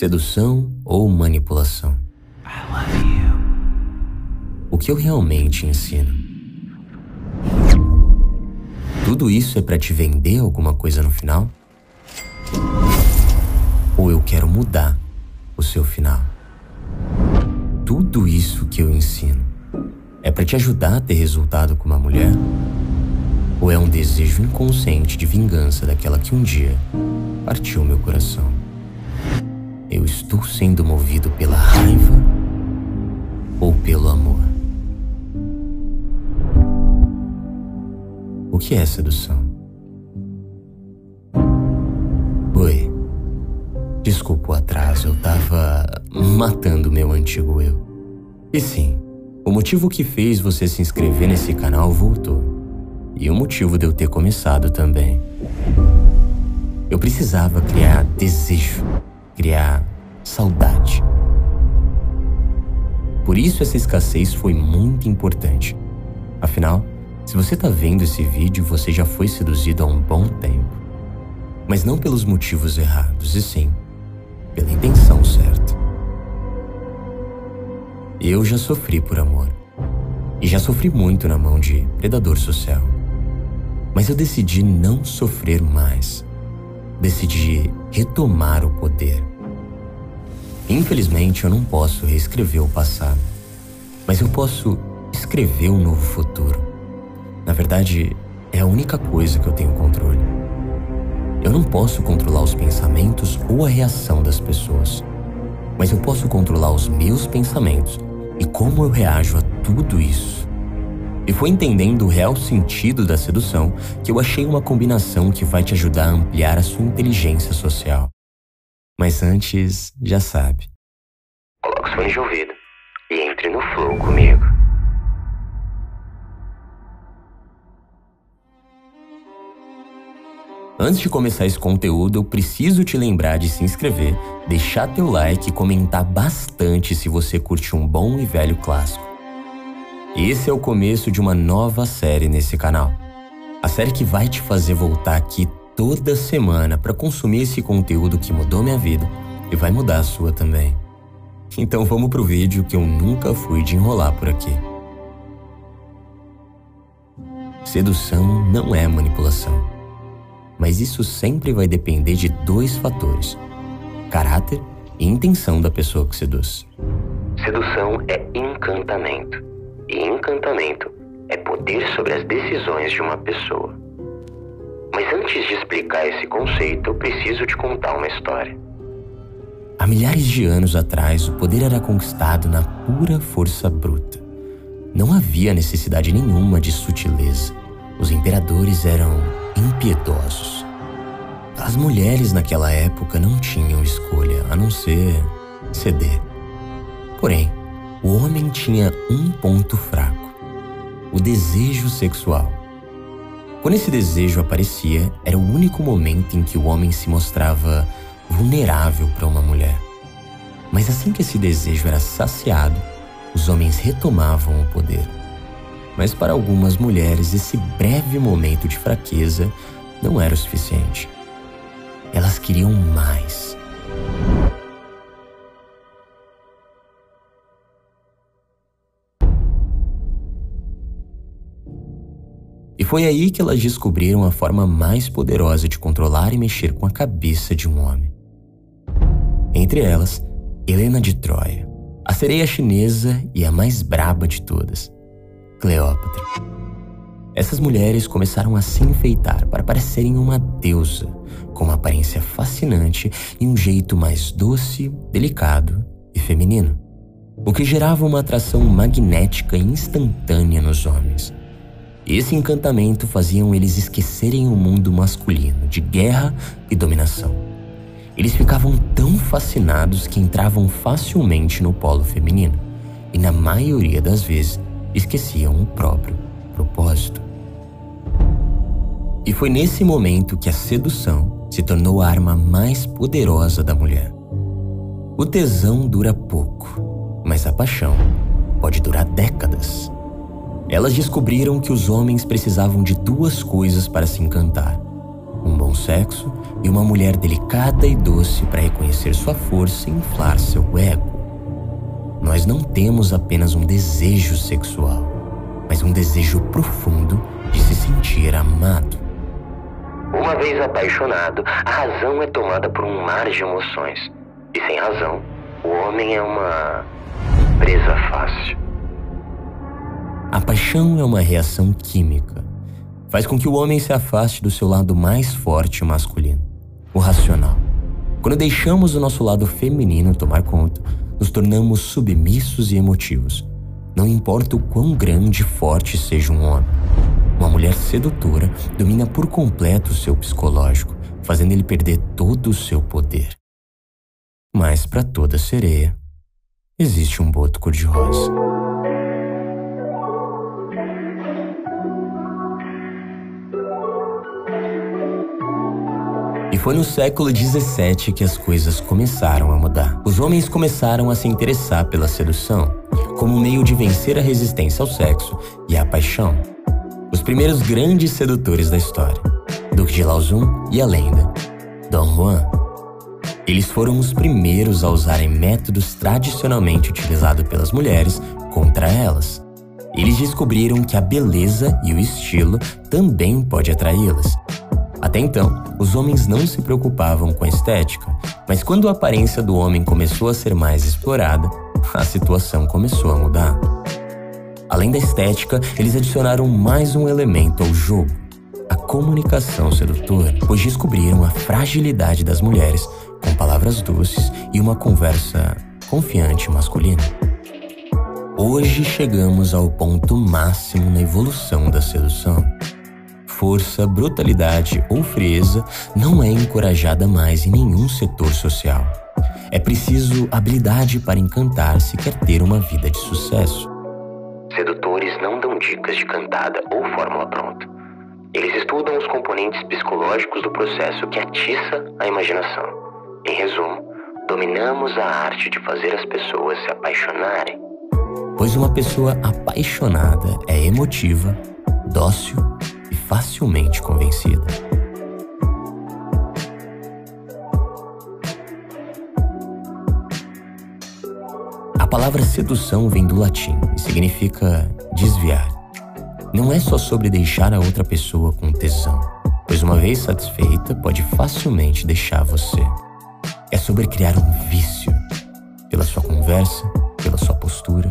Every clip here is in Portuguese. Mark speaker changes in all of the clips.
Speaker 1: Sedução ou manipulação? O que eu realmente ensino? Tudo isso é para te vender alguma coisa no final? Ou eu quero mudar o seu final? Tudo isso que eu ensino é para te ajudar a ter resultado com uma mulher? Ou é um desejo inconsciente de vingança daquela que um dia partiu meu coração? Eu estou sendo movido pela raiva ou pelo amor? O que é sedução? Oi. Desculpa o atraso, eu tava matando meu antigo eu. E sim, o motivo que fez você se inscrever nesse canal voltou e o motivo de eu ter começado também. Eu precisava criar desejo, criar saudade. Por isso essa escassez foi muito importante. Afinal, se você está vendo esse vídeo, você já foi seduzido há um bom tempo. Mas não pelos motivos errados, e sim pela intenção certa. Eu já sofri por amor. E já sofri muito na mão de predador social. Mas eu decidi não sofrer mais. Decidi retomar o poder. Infelizmente, eu não posso reescrever o passado, mas eu posso escrever um novo futuro. Na verdade, é a única coisa que eu tenho controle. Eu não posso controlar os pensamentos ou a reação das pessoas, mas eu posso controlar os meus pensamentos e como eu reajo a tudo isso. E foi entendendo o real sentido da sedução que eu achei uma combinação que vai te ajudar a ampliar a sua inteligência social. Mas antes, já sabe.
Speaker 2: Coloque os fones de ouvido e entre no flow comigo.
Speaker 1: Antes de começar esse conteúdo, eu preciso te lembrar de se inscrever, deixar teu like e comentar bastante se você curte um bom e velho clássico. Esse é o começo de uma nova série nesse canal. A série que vai te fazer voltar aqui toda semana para consumir esse conteúdo que mudou minha vida e vai mudar a sua também. Então vamos pro vídeo que eu nunca fui de enrolar por aqui. Sedução não é manipulação. Mas isso sempre vai depender de dois fatores: caráter e intenção da pessoa que seduz.
Speaker 2: Sedução é encantamento e encantamento é poder sobre as decisões de uma pessoa. Mas antes de explicar esse conceito, eu preciso te contar uma história.
Speaker 1: Há milhares de anos atrás, o poder era conquistado na pura força bruta. Não havia necessidade nenhuma de sutileza. Os imperadores eram impiedosos. As mulheres naquela época não tinham escolha a não ser ceder. Porém, o homem tinha um ponto fraco: o desejo sexual. Quando esse desejo aparecia, era o único momento em que o homem se mostrava vulnerável para uma mulher. Mas assim que esse desejo era saciado, os homens retomavam o poder. Mas para algumas mulheres, esse breve momento de fraqueza não era o suficiente. Elas queriam mais. Foi aí que elas descobriram a forma mais poderosa de controlar e mexer com a cabeça de um homem. Entre elas, Helena de Troia, a sereia chinesa e a mais braba de todas, Cleópatra. Essas mulheres começaram a se enfeitar para parecerem uma deusa, com uma aparência fascinante e um jeito mais doce, delicado e feminino, o que gerava uma atração magnética instantânea nos homens. Esse encantamento faziam eles esquecerem o mundo masculino de guerra e dominação. Eles ficavam tão fascinados que entravam facilmente no polo feminino e, na maioria das vezes, esqueciam o próprio propósito. E foi nesse momento que a sedução se tornou a arma mais poderosa da mulher. O tesão dura pouco, mas a paixão pode durar décadas. Elas descobriram que os homens precisavam de duas coisas para se encantar: um bom sexo e uma mulher delicada e doce para reconhecer sua força e inflar seu ego. Nós não temos apenas um desejo sexual, mas um desejo profundo de se sentir amado.
Speaker 2: Uma vez apaixonado, a razão é tomada por um mar de emoções. E sem razão, o homem é uma presa fácil.
Speaker 1: A paixão é uma reação química. Faz com que o homem se afaste do seu lado mais forte masculino, o racional. Quando deixamos o nosso lado feminino tomar conta, nos tornamos submissos e emotivos. Não importa o quão grande e forte seja um homem. Uma mulher sedutora domina por completo o seu psicológico, fazendo ele perder todo o seu poder. Mas para toda sereia, existe um boto cor-de-rosa. Foi no século XVII que as coisas começaram a mudar. Os homens começaram a se interessar pela sedução, como meio de vencer a resistência ao sexo e à paixão. Os primeiros grandes sedutores da história, Duque de Lauzun e a lenda, Dom Juan. Eles foram os primeiros a usarem métodos tradicionalmente utilizados pelas mulheres contra elas. Eles descobriram que a beleza e o estilo também pode atraí-las até então, os homens não se preocupavam com a estética, mas quando a aparência do homem começou a ser mais explorada, a situação começou a mudar. Além da estética, eles adicionaram mais um elemento ao jogo: a comunicação sedutora, pois descobriram a fragilidade das mulheres com palavras doces e uma conversa confiante masculina. Hoje chegamos ao ponto máximo na evolução da sedução força, brutalidade ou frieza não é encorajada mais em nenhum setor social. É preciso habilidade para encantar se quer ter uma vida de sucesso.
Speaker 2: Sedutores não dão dicas de cantada ou fórmula pronta. Eles estudam os componentes psicológicos do processo que atiça a imaginação. Em resumo, dominamos a arte de fazer as pessoas se apaixonarem.
Speaker 1: Pois uma pessoa apaixonada é emotiva, dócil facilmente convencida. A palavra sedução vem do latim e significa desviar. Não é só sobre deixar a outra pessoa com tesão, pois uma vez satisfeita pode facilmente deixar você. É sobre criar um vício pela sua conversa, pela sua postura,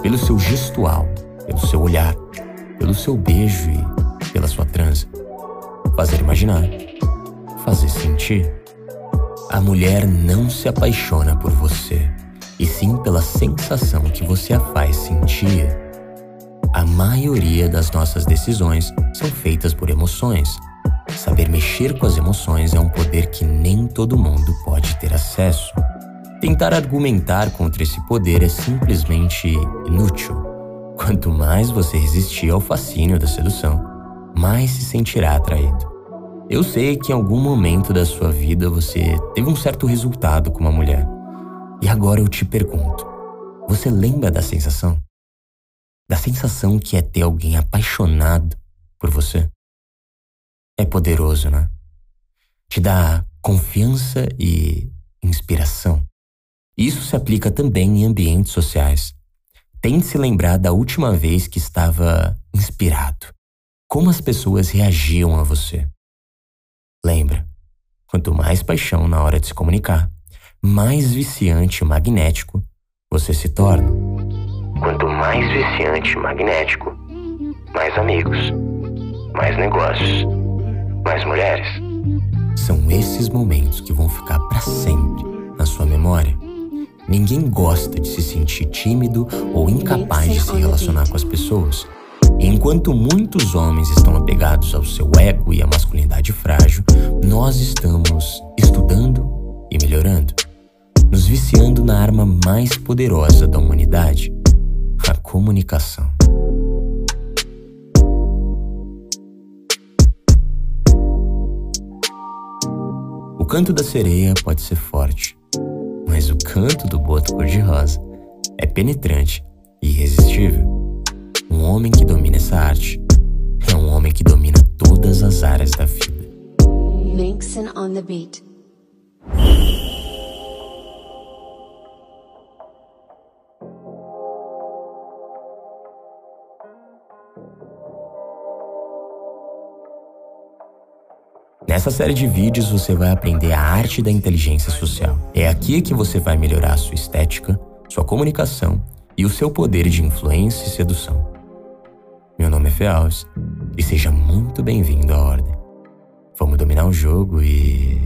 Speaker 1: pelo seu gestual, pelo seu olhar, pelo seu beijo e pela sua transa. Fazer imaginar, fazer sentir. A mulher não se apaixona por você, e sim pela sensação que você a faz sentir. A maioria das nossas decisões são feitas por emoções. Saber mexer com as emoções é um poder que nem todo mundo pode ter acesso. Tentar argumentar contra esse poder é simplesmente inútil. Quanto mais você resistir ao fascínio da sedução, mais se sentirá atraído. Eu sei que em algum momento da sua vida você teve um certo resultado com uma mulher. E agora eu te pergunto: você lembra da sensação? Da sensação que é ter alguém apaixonado por você? É poderoso, né? Te dá confiança e inspiração. Isso se aplica também em ambientes sociais. Tente se lembrar da última vez que estava inspirado como as pessoas reagiam a você. Lembra, quanto mais paixão na hora de se comunicar, mais viciante e magnético você se torna.
Speaker 2: Quanto mais viciante e magnético, mais amigos, mais negócios, mais mulheres.
Speaker 1: São esses momentos que vão ficar para sempre na sua memória. Ninguém gosta de se sentir tímido ou incapaz de se relacionar com as pessoas. Enquanto muitos homens estão apegados ao seu ego e à masculinidade frágil, nós estamos estudando e melhorando, nos viciando na arma mais poderosa da humanidade, a comunicação. O canto da sereia pode ser forte, mas o canto do boto cor-de-rosa é penetrante e irresistível. Um homem que domina essa arte é um homem que domina todas as áreas da vida.
Speaker 3: On the beat.
Speaker 1: Nessa série de vídeos você vai aprender a arte da inteligência social. É aqui que você vai melhorar sua estética, sua comunicação e o seu poder de influência e sedução. E seja muito bem-vindo à Ordem. Vamos dominar o jogo e.